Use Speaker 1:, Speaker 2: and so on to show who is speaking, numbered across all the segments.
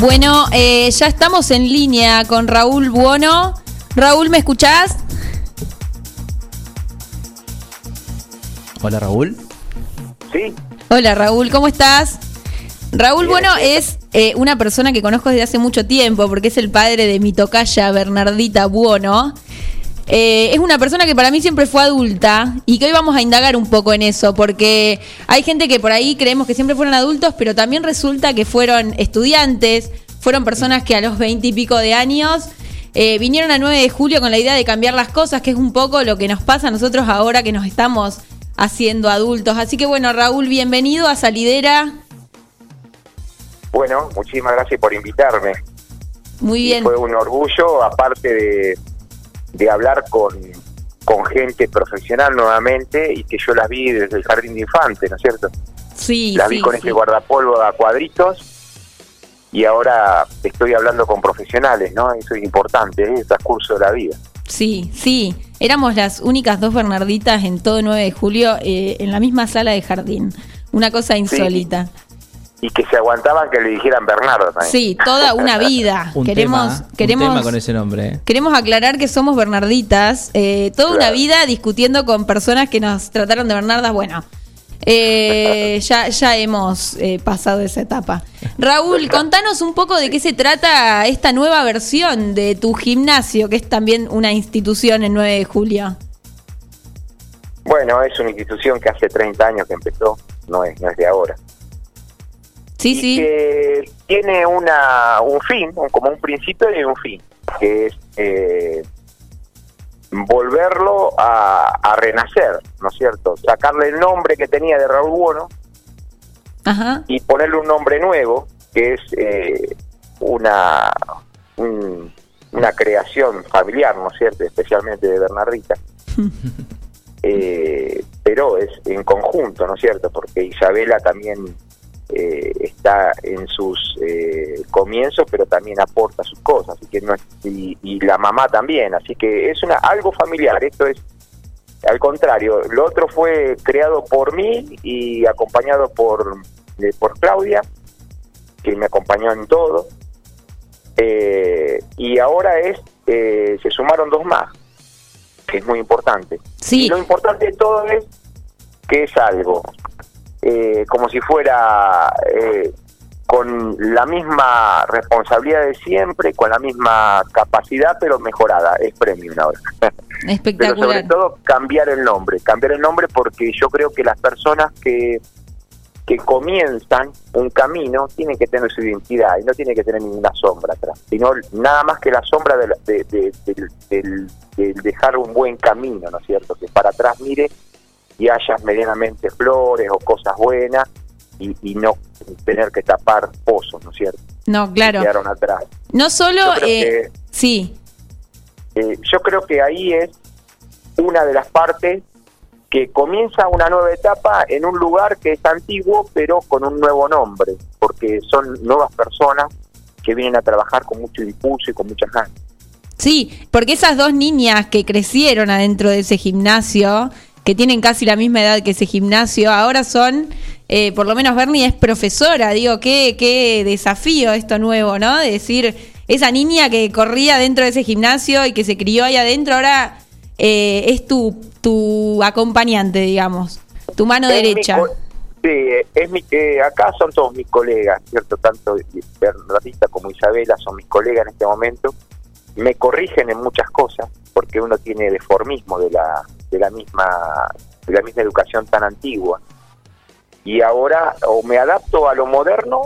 Speaker 1: Bueno, eh, ya estamos en línea con Raúl Buono. Raúl, ¿me escuchás?
Speaker 2: Hola Raúl.
Speaker 3: Sí.
Speaker 1: Hola Raúl, ¿cómo estás? Raúl Bueno es eh, una persona que conozco desde hace mucho tiempo porque es el padre de mi tocaya Bernardita Buono. Eh, es una persona que para mí siempre fue adulta y que hoy vamos a indagar un poco en eso, porque hay gente que por ahí creemos que siempre fueron adultos, pero también resulta que fueron estudiantes, fueron personas que a los veinte y pico de años eh, vinieron a 9 de julio con la idea de cambiar las cosas, que es un poco lo que nos pasa a nosotros ahora que nos estamos haciendo adultos. Así que bueno, Raúl, bienvenido a Salidera.
Speaker 3: Bueno, muchísimas gracias por invitarme.
Speaker 1: Muy bien.
Speaker 3: fue un orgullo, aparte de, de hablar con, con gente profesional nuevamente y que yo las vi desde el jardín de infantes, ¿no es cierto?
Speaker 1: Sí,
Speaker 3: Las vi con ese guardapolvo a cuadritos y ahora estoy hablando con profesionales, ¿no? Eso es importante, ¿eh? el transcurso de la vida.
Speaker 1: Sí, sí. Éramos las únicas dos Bernarditas en todo 9 de julio eh, en la misma sala de jardín. Una cosa insólita.
Speaker 3: Y que se aguantaban que le dijeran Bernardo también.
Speaker 1: Sí, toda una vida.
Speaker 2: Un
Speaker 1: queremos,
Speaker 2: tema,
Speaker 1: queremos,
Speaker 2: un tema con ese nombre. ¿eh?
Speaker 1: Queremos aclarar que somos Bernarditas. eh, toda una vida discutiendo con personas que nos trataron de Bernardas. Bueno, eh, ya, ya hemos eh, pasado esa etapa. Raúl, contanos un poco de qué se trata esta nueva versión de tu gimnasio, que es también una institución en 9 de julio.
Speaker 3: Bueno, es una institución que hace 30 años que empezó, no es, no es de ahora.
Speaker 1: Sí,
Speaker 3: y
Speaker 1: sí.
Speaker 3: que tiene una un fin, como un principio y un fin, que es eh, volverlo a, a renacer, ¿no es cierto? Sacarle el nombre que tenía de Raúl Bono
Speaker 1: Ajá.
Speaker 3: y ponerle un nombre nuevo, que es eh, una, un- una creación familiar, ¿no es cierto? Especialmente de Bernardita. Eh, pero es en conjunto, ¿no es cierto? Porque Isabela también eh, está en sus eh, comienzos, pero también aporta sus cosas, así que no es- y, y la mamá también, así que es una algo familiar. Esto es al contrario, lo otro fue creado por mí y acompañado por eh, por Claudia, que me acompañó en todo. Eh, y ahora es eh, se sumaron dos más, que es muy importante.
Speaker 1: Sí.
Speaker 3: Y lo importante de todo es que es algo, eh, como si fuera eh, con la misma responsabilidad de siempre, con la misma capacidad, pero mejorada. Es premium ahora. pero sobre
Speaker 1: Espectacular.
Speaker 3: todo cambiar el nombre. Cambiar el nombre porque yo creo que las personas que, que comienzan un camino tienen que tener su identidad y no tienen que tener ninguna sombra atrás, sino nada más que la sombra de, la- de- de- del- del- del dejar un buen camino, ¿no es cierto? Que para atrás mire y hayas medianamente flores o cosas buenas y, y no tener que tapar pozos, ¿no es cierto?
Speaker 1: No,
Speaker 3: Que
Speaker 1: claro.
Speaker 3: quedaron atrás.
Speaker 1: No solo.
Speaker 3: Yo
Speaker 1: eh,
Speaker 3: que-
Speaker 1: Sí,
Speaker 3: Eh, yo creo que ahí es una de las partes que comienza una nueva etapa en un lugar que es antiguo, pero con un nuevo nombre, porque son nuevas personas que vienen a trabajar con mucho impulso y con muchas ganas.
Speaker 1: Sí, porque esas dos niñas que crecieron adentro de ese gimnasio, que tienen casi la misma edad que ese gimnasio, ahora son, eh, por lo menos Bernie es profesora, digo, qué, qué desafío esto nuevo, ¿no? De decir, esa niña que corría dentro de ese gimnasio y que se crió ahí adentro, ahora eh, es tu, tu acompañante, digamos, tu mano
Speaker 3: Es
Speaker 1: derecha.
Speaker 3: Sí, es mi, eh, acá son todos mis colegas, ¿cierto? Tanto Bernardita como Isabela son mis colegas en este momento. Me corrigen en muchas cosas porque uno tiene deformismo de la, de la misma de la misma educación tan antigua. Y ahora o me adapto a lo moderno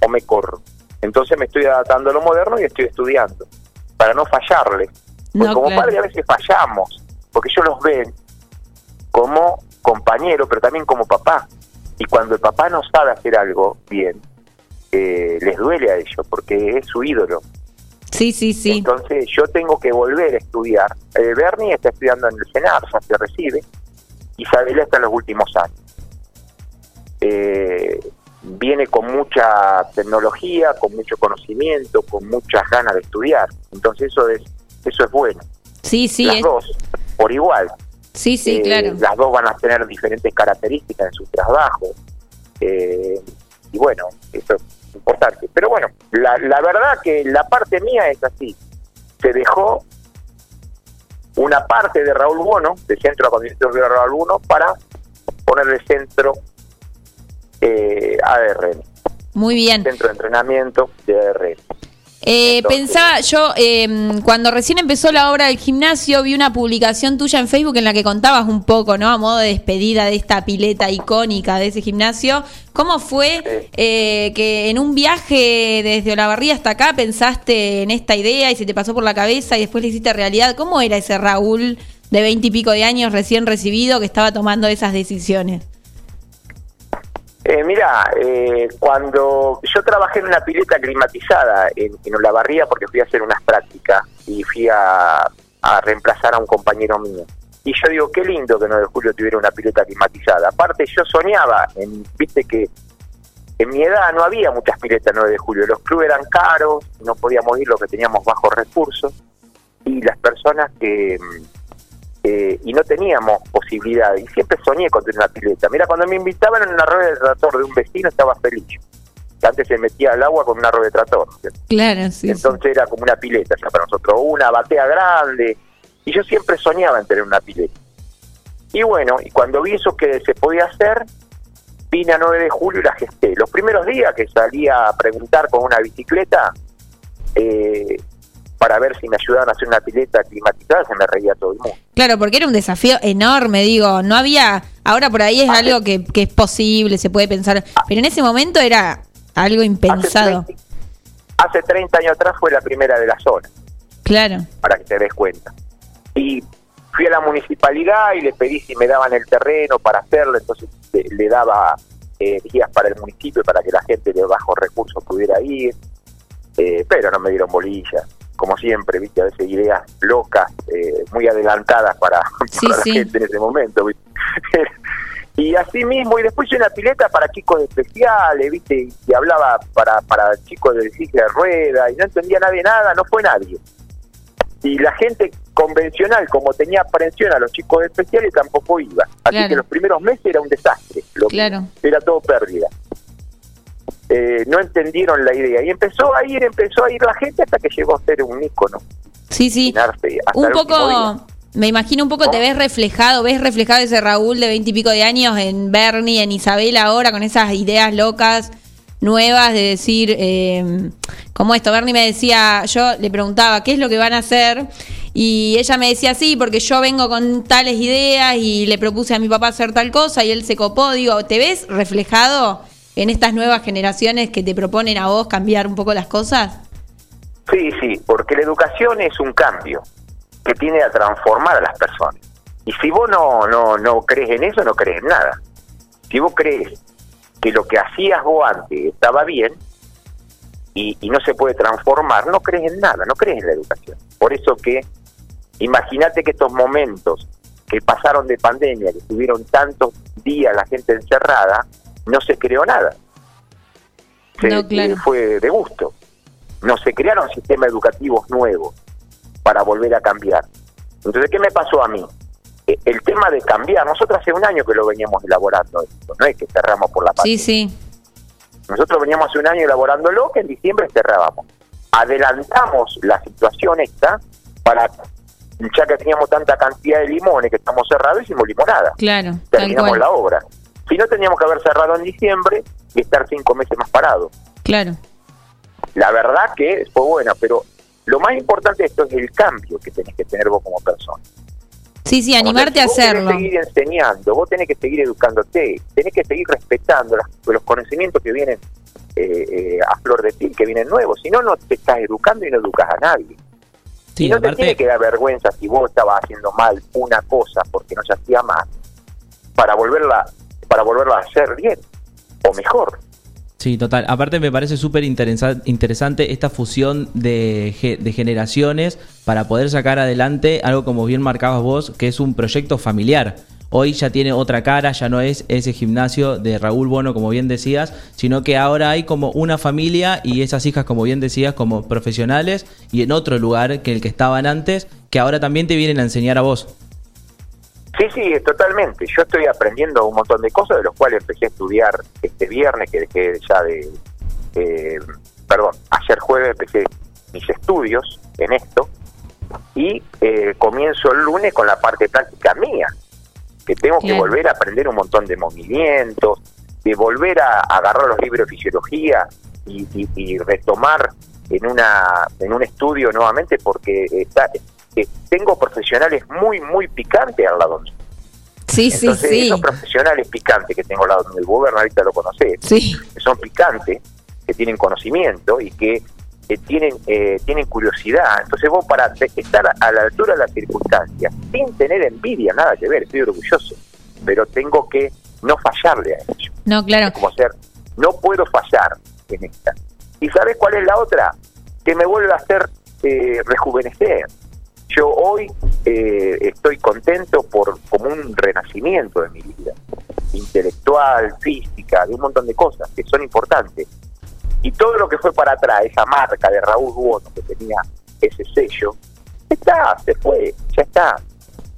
Speaker 3: o me corro. Entonces me estoy adaptando a lo moderno y estoy estudiando para no fallarle. Porque
Speaker 1: No,
Speaker 3: como
Speaker 1: claro.
Speaker 3: padre a veces fallamos, porque ellos los ven como compañero, pero también como papá. Y cuando el papá no sabe hacer algo bien, eh, les duele a ellos, porque es su ídolo.
Speaker 1: Sí, sí, sí.
Speaker 3: Entonces yo tengo que volver a estudiar. Eh, Bernie está estudiando en el CENAR, ya se recibe. Isabela está en los últimos años. Eh, viene con mucha tecnología, con mucho conocimiento, con muchas ganas de estudiar. Entonces eso es eso es bueno.
Speaker 1: Sí, sí,
Speaker 3: Las
Speaker 1: es-
Speaker 3: dos, por igual.
Speaker 1: sí, sí,
Speaker 3: Eh,
Speaker 1: claro.
Speaker 3: Las dos van a tener diferentes características en sus trabajos. Eh, y bueno, eso importante. Pero bueno, la, la verdad que la parte mía es así. Se dejó una parte de Raúl Bono, de centro de Raúl Bono, para ponerle centro eh, ARN.
Speaker 1: Muy bien.
Speaker 3: Centro de entrenamiento de ARN.
Speaker 1: Eh, pensaba yo, eh, cuando recién empezó la obra del gimnasio, vi una publicación tuya en Facebook en la que contabas un poco, ¿no? A modo de despedida de esta pileta icónica de ese gimnasio. ¿Cómo fue eh, que en un viaje desde Olavarría hasta acá pensaste en esta idea y se te pasó por la cabeza y después le hiciste realidad? ¿Cómo era ese Raúl de veintipico de años recién recibido que estaba tomando esas decisiones?
Speaker 3: Eh, mira, eh, cuando yo trabajé en una pileta climatizada en, en Olavarría porque fui a hacer unas prácticas y fui a, reemplazar a un compañero mío. Y yo digo, qué lindo que 9 de julio tuviera una pileta climatizada. Aparte, yo soñaba, en, viste que en mi edad no había muchas piletas 9 de julio. Los clubes eran caros, no podíamos ir los que teníamos bajos recursos. Y las personas que, eh, y no teníamos posibilidad. Y siempre soñé con tener una pileta. Mira, cuando me invitaban en una rueda de trator de un vecino estaba feliz. Antes se metía al agua con una rueda de trator.
Speaker 1: Claro, sí.
Speaker 3: Entonces era como una pileta ya para nosotros, una batea grande. Y yo siempre soñaba en tener una pileta. Y bueno, y cuando vi eso que se podía hacer, vine a 9 de julio y la gesté. Los primeros días que salía a preguntar con una bicicleta, eh, para ver si me ayudaban a hacer una pileta climatizada, se me reía todo el mundo.
Speaker 1: Claro, porque era un desafío enorme, digo, no había, ahora por ahí es algo que, es posible, se puede pensar, pero en ese momento era algo impensado.
Speaker 3: Hace 30, años atrás fue la primera de la zona.
Speaker 1: Claro.
Speaker 3: Para que te des cuenta. Y fui a la municipalidad y le pedí si me daban el terreno para hacerlo, entonces le, daba eh, guías para el municipio para que la gente de bajos recursos pudiera ir, eh, pero no me dieron bolillas como siempre, viste, a veces ideas locas, eh, muy adelantadas para, la gente en ese momento, y así mismo, y después hice una pileta para chicos especiales, viste, y hablaba para, para chicos de silla de rueda, y no entendía nadie nada, no fue nadie. Y la gente convencional, como tenía aprensión a los chicos especiales, tampoco iba. Así que los primeros meses era un desastre, lo claro. era todo pérdida. Eh, no entendieron la idea. Y empezó a ir, empezó a ir la gente hasta que llegó a ser un ícono.
Speaker 1: Sí, sí. Un poco, me imagino un poco te ves reflejado, ves reflejado ese Raúl de veintipico de años en Bernie, en Isabel ahora, con esas ideas locas nuevas de decir, eh, como esto, Bernie me decía, yo le preguntaba, ¿qué es lo que van a hacer? Y ella me decía, sí, porque yo vengo con tales ideas y le propuse a mi papá hacer tal cosa y él se copó. Digo, ¿te ves reflejado en estas nuevas generaciones que te proponen a vos cambiar un poco las cosas?
Speaker 3: Sí, sí, porque la educación es un cambio que tiene a transformar a las personas. Y si vos no, no, no crees en eso, no crees en nada. Si vos crees que lo que hacías vos antes estaba bien y, y no se puede transformar, no crees en nada, no crees en la educación. Por eso que imagínate que estos momentos que pasaron de pandemia, que tuvieron tantos días la gente encerrada, no se creó nada. Fue de gusto. No se crearon sistemas educativos nuevos para volver a cambiar. Entonces, ¿qué me pasó a mí? E, el tema de cambiar, nosotros hace un año que lo veníamos elaborando, esto, no es que cerramos por la pandemia.
Speaker 1: Sí, sí.
Speaker 3: Nosotros veníamos hace un año elaborándolo, que en diciembre cerrábamos. Adelantamos la situación esta para, ya que teníamos tanta cantidad de limones que estamos cerrados, hicimos limonada.
Speaker 1: Claro.
Speaker 3: Terminamos la obra. Si no, teníamos que haber cerrado en diciembre y estar cinco meses más parados.
Speaker 1: Claro.
Speaker 3: La verdad que fue buena, pero lo más importante de esto es el cambio que tenés que tener vos como persona.
Speaker 1: Sí, sí, animarte a hacerlo.
Speaker 3: Vos tenés que seguir enseñando, vos tenés que seguir educándote, tenés que seguir respetando los, conocimientos que vienen eh, eh, a flor de piel, que vienen nuevos. Si no, no te estás educando y no educas a nadie. Sí, y no te tiene que dar vergüenza si vos estabas haciendo mal una cosa porque no se hacía más, para volverla para volverlo a hacer bien o mejor.
Speaker 2: Sí, total. Aparte me parece súper interesante esta fusión de, de, generaciones para poder sacar adelante algo como bien marcabas vos, que es un proyecto familiar. Hoy ya tiene otra cara, ya no es ese gimnasio de Raúl Bono, como bien decías, sino que ahora hay como una familia y esas hijas, como bien decías, como profesionales y en otro lugar que el que estaban antes, que ahora también te vienen a enseñar a vos.
Speaker 3: Sí, sí, totalmente. Yo estoy aprendiendo un montón de cosas, de los cuales empecé a estudiar este viernes, que dejé ya de, eh, perdón, ayer jueves empecé mis estudios en esto y eh, comienzo el lunes con la parte práctica mía, que tengo que volver a aprender un montón de movimientos, de volver a, agarrar los libros de fisiología y, y- y retomar en una en un estudio nuevamente porque está eh, tengo profesionales muy muy picantes al lado mío.
Speaker 1: Sí, sí,
Speaker 3: Entonces,
Speaker 1: sí.
Speaker 3: esos profesionales picantes que tengo al lado mío, vos Bernardita lo conocés,
Speaker 1: Sí,
Speaker 3: que son picantes, que tienen conocimiento y que eh, tienen eh, tienen curiosidad. Entonces vos para estar a la altura de las circunstancias, sin tener envidia, nada que ver, estoy orgulloso, pero tengo que no fallarle a ellos.
Speaker 1: no, claro.
Speaker 3: Es como ser, no puedo fallar en esta. ¿Y sabes cuál es la otra? Que me vuelve a hacer eh, rejuvenecer. Yo hoy eh, estoy contento por como un renacimiento de mi vida, intelectual, física, de un montón de cosas que son importantes. Y todo lo que fue para atrás, esa marca de Raúl Buono que tenía ese sello, está, se fue, ya está,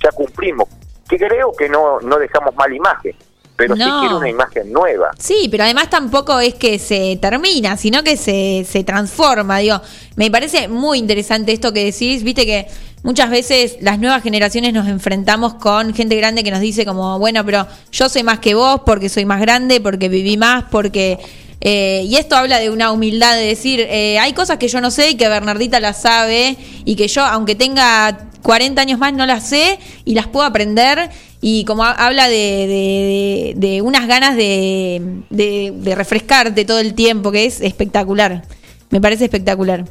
Speaker 3: ya cumplimos. Que creo que no, no dejamos mala imagen, pero sí
Speaker 1: No.
Speaker 3: quiero una imagen nueva.
Speaker 1: Sí, pero además tampoco es que se termina, sino que se, se transforma. Digo, me parece muy interesante esto que decís. Viste que muchas veces las nuevas generaciones nos enfrentamos con gente grande que nos dice como, bueno, pero yo soy más que vos porque soy más grande, porque viví más, porque... eh, y esto habla de una humildad de decir, eh, hay cosas que yo no sé y que Bernardita las sabe y que yo, aunque tenga 40 años más, no las sé y las puedo aprender. Y como ha- habla de- de unas ganas de, de- de refrescarte todo el tiempo, que es espectacular. Me parece espectacular.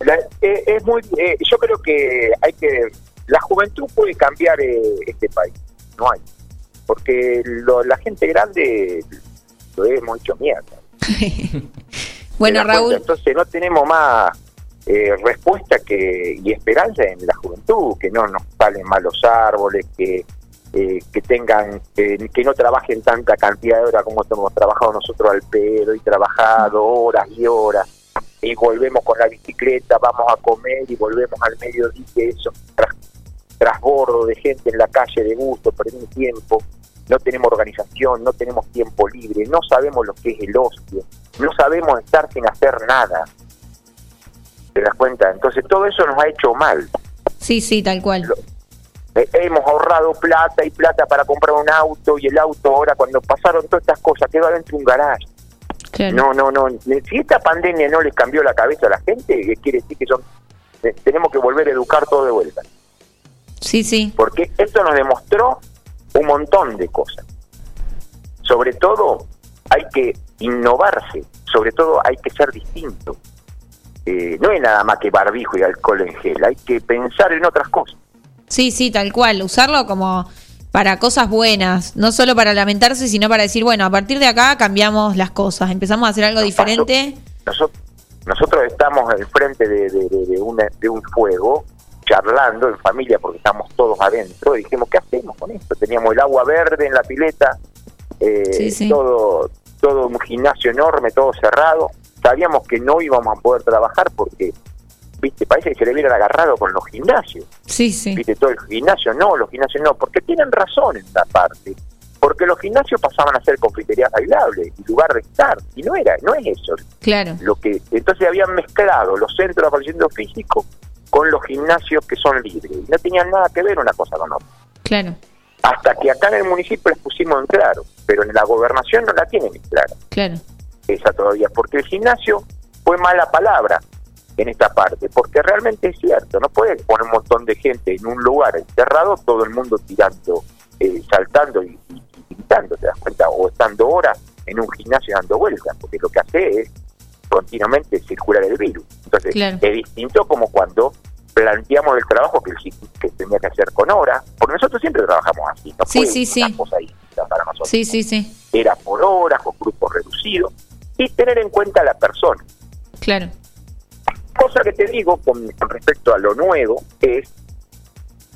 Speaker 3: La- eh, es muy, eh, yo creo que hay que, la juventud puede cambiar eh, este país, no hay, porque lo- la gente grande lo hemos hecho mierda.
Speaker 1: bueno. Raúl,
Speaker 3: Entonces no tenemos más eh, respuesta que y esperanza en la juventud, que no nos salen mal los árboles, que eh, que tengan, que, que no trabajen tanta cantidad de horas como hemos trabajado nosotros al pedo y trabajado horas y horas y volvemos con la bicicleta, vamos a comer y volvemos al mediodía, eso, tras, trasbordo de gente en la calle de gusto, perdiendo tiempo, no tenemos organización, no tenemos tiempo libre, no sabemos lo que es el ocio, no sabemos estar sin hacer nada. ¿Te das cuenta? Entonces todo eso nos ha hecho mal.
Speaker 1: sí, sí, tal cual.
Speaker 3: Lo- Eh, hemos ahorrado plata y plata para comprar un auto y el auto ahora cuando pasaron todas estas cosas quedó dentro de un garage.
Speaker 1: Claro.
Speaker 3: No, no, no. Si esta pandemia no les cambió la cabeza a la gente, ¿qué quiere decir que son eh, tenemos que volver a educar todo de vuelta.
Speaker 1: Sí, sí.
Speaker 3: Porque esto nos demostró un montón de cosas. Sobre todo hay que innovarse, sobre todo hay que ser distinto. Eh, no es nada más que barbijo y alcohol en gel, hay que pensar en otras cosas.
Speaker 1: Sí, sí, tal cual. Usarlo como para cosas buenas, no solo para lamentarse, sino para decir, bueno, a partir de acá cambiamos las cosas, empezamos a hacer algo
Speaker 3: Nos
Speaker 1: diferente.
Speaker 3: Nosotros, nosotros estamos al frente de, de, de- de una- de un fuego, charlando en familia porque estamos todos adentro, y dijimos, ¿qué hacemos con esto? Teníamos el agua verde en la pileta, eh,
Speaker 1: Sí, sí.
Speaker 3: todo todo un gimnasio enorme, todo cerrado. Sabíamos que no íbamos a poder trabajar porque, viste, parece que se le hubieran agarrado con los gimnasios.
Speaker 1: Sí, sí.
Speaker 3: Viste, todo el gimnasio no, los gimnasios no, porque tienen razón en esta parte. Porque los gimnasios pasaban a ser confiterías bailables y lugar de estar, y no era, no es eso
Speaker 1: Claro.
Speaker 3: lo que entonces habían mezclado los centros de apareciendo físico con los gimnasios que son libres no tenían nada que ver una cosa con otra
Speaker 1: Claro.
Speaker 3: hasta que acá en el municipio les pusimos en claro pero en la gobernación no la tienen en claro
Speaker 1: Claro.
Speaker 3: esa todavía porque el gimnasio fue mala palabra en esta parte porque realmente es cierto no puedes poner un montón de gente en un lugar encerrado todo el mundo tirando eh, saltando y, y- y gritando te das cuenta o estando horas en un gimnasio dando vueltas porque lo que hace es continuamente circular el virus. Entonces,
Speaker 1: Claro.
Speaker 3: es distinto como cuando planteamos el trabajo que, que tenía que hacer con horas, porque nosotros siempre trabajamos así, no
Speaker 1: Sí,
Speaker 3: fue
Speaker 1: sí,
Speaker 3: una
Speaker 1: sí.
Speaker 3: cosa distinta para nosotros.
Speaker 1: Sí, sí, sí.
Speaker 3: Era por horas, con grupos reducidos, y tener en cuenta a la persona.
Speaker 1: Claro.
Speaker 3: Cosa que te digo con, con respecto a lo nuevo es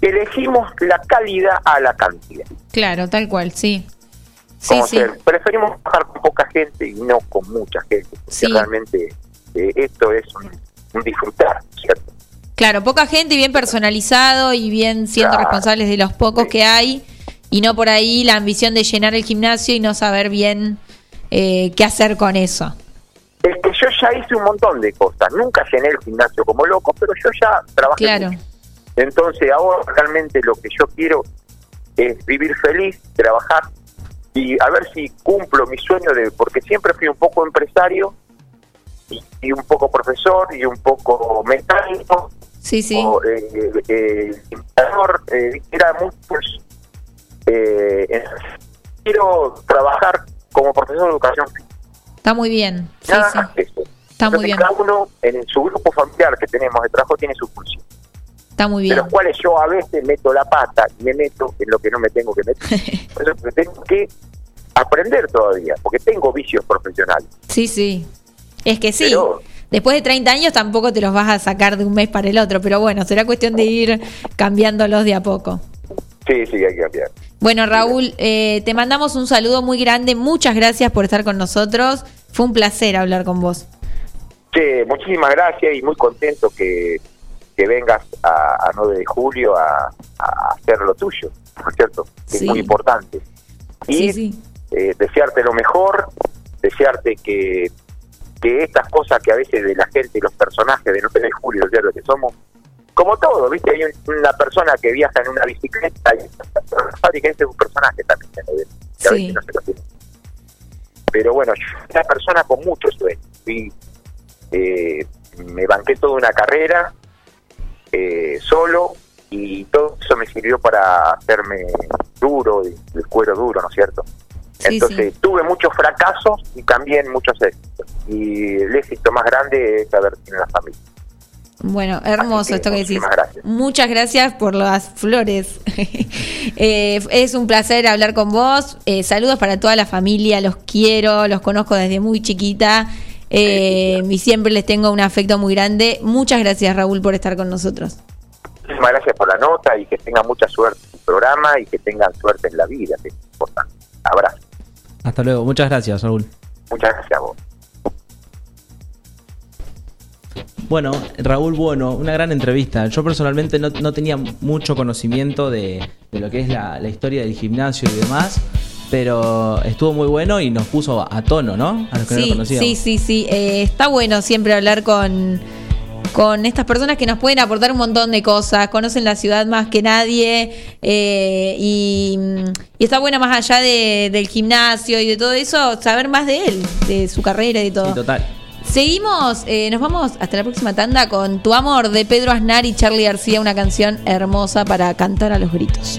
Speaker 3: que elegimos la calidad a la cantidad.
Speaker 1: Claro, tal cual, sí. Sí,
Speaker 3: Como
Speaker 1: sí.
Speaker 3: ser, preferimos trabajar con poca gente y no con mucha gente, porque
Speaker 1: Sí.
Speaker 3: realmente eh, esto es un, un disfrutar, ¿cierto?
Speaker 1: Claro, poca gente y bien personalizado y bien siendo
Speaker 3: Claro.
Speaker 1: responsables de los pocos
Speaker 3: Sí.
Speaker 1: que hay y no por ahí la ambición de llenar el gimnasio y no saber bien eh, qué hacer con eso.
Speaker 3: Yo ya hice un montón de cosas. Nunca llené el gimnasio como loco, pero yo ya trabajé.
Speaker 1: Claro.
Speaker 3: mucho. Entonces ahora realmente lo que yo quiero es vivir feliz, trabajar y a ver si cumplo mi sueño de, porque siempre fui un poco empresario y, y un poco profesor y un poco mecánico,
Speaker 1: Sí, sí.
Speaker 3: o, eh, eh, eh, era muchos. Eh, quiero trabajar como profesor de educación física.
Speaker 1: Está muy bien. Sí,
Speaker 3: Nada
Speaker 1: sí.
Speaker 3: más que eso.
Speaker 1: Está muy bien.
Speaker 3: Cada uno en su grupo familiar que tenemos de trabajo tiene su función,
Speaker 1: Está muy
Speaker 3: de
Speaker 1: bien.
Speaker 3: los cuales yo a veces meto la pata y me meto en lo que no me tengo que meter. Por eso tengo que aprender todavía, porque tengo vicios profesionales.
Speaker 1: Sí, sí. Es que sí.
Speaker 3: Pero-
Speaker 1: Después de 30 años tampoco te los vas a sacar de un mes para el otro, pero bueno, será cuestión de ir cambiándolos de a poco.
Speaker 3: Sí, sí, hay que cambiar.
Speaker 1: Bueno, Raúl, eh, te mandamos un saludo muy grande. Muchas gracias por estar con nosotros. Fue un placer hablar con vos.
Speaker 3: Che, muchísimas gracias y muy contento que, que vengas a, a 9 de julio a, a hacer lo tuyo, ¿no es cierto?
Speaker 1: Sí.
Speaker 3: Es muy importante. Y
Speaker 1: Sí, sí.
Speaker 3: eh, desearte lo mejor, desearte que, que estas cosas que a veces de la gente y los personajes de 9 de julio, ¿cierto? Que somos como todo, ¿viste? Hay un- una persona que viaja en una bicicleta y y que ese es un personaje también, ¿no? que a
Speaker 1: Sí.
Speaker 3: veces no se lo tiene. Pero bueno, yo soy una persona con muchos sueños. Fui, eh, me banqué toda una carrera eh, solo y todo eso me sirvió para hacerme duro, el cuero duro, ¿no es cierto?
Speaker 1: Sí,
Speaker 3: Entonces tuve muchos fracasos y también muchos éxitos. Y el éxito más grande es haber tenido una familia.
Speaker 1: Bueno, hermoso
Speaker 3: que
Speaker 1: esto que decís.
Speaker 3: muchísimas gracias.
Speaker 1: Muchas gracias por las flores. Eh, es un placer hablar con vos. Eh, saludos para toda la familia, los quiero, los conozco desde muy chiquita. Eh, y siempre les tengo un afecto muy grande. Muchas gracias, Raúl, por estar con nosotros.
Speaker 3: Muchísimas gracias por la nota y que tengan mucha suerte en el programa y que tengan suerte en la vida, que es importante. Abrazo.
Speaker 2: Hasta luego. Muchas gracias, Raúl.
Speaker 3: Muchas gracias a vos.
Speaker 2: Bueno, Raúl Bueno, una gran entrevista. Yo personalmente no, no tenía mucho conocimiento de, de lo que es la, la historia del gimnasio y demás, pero estuvo muy bueno y nos puso a tono, ¿no? A los que no lo
Speaker 1: Sí,
Speaker 2: conocíamos.
Speaker 1: sí, sí, sí. Eh, está bueno siempre hablar con, con estas personas que nos pueden aportar un montón de cosas, conocen la ciudad más que nadie eh, y, y está bueno más allá de- del gimnasio y de todo eso, saber más de él, de su carrera y de todo.
Speaker 2: Sí, total.
Speaker 1: Seguimos, eh, nos vamos hasta la próxima tanda con Tu Amor de Pedro Aznar y Charlie García, una canción hermosa para cantar a los gritos.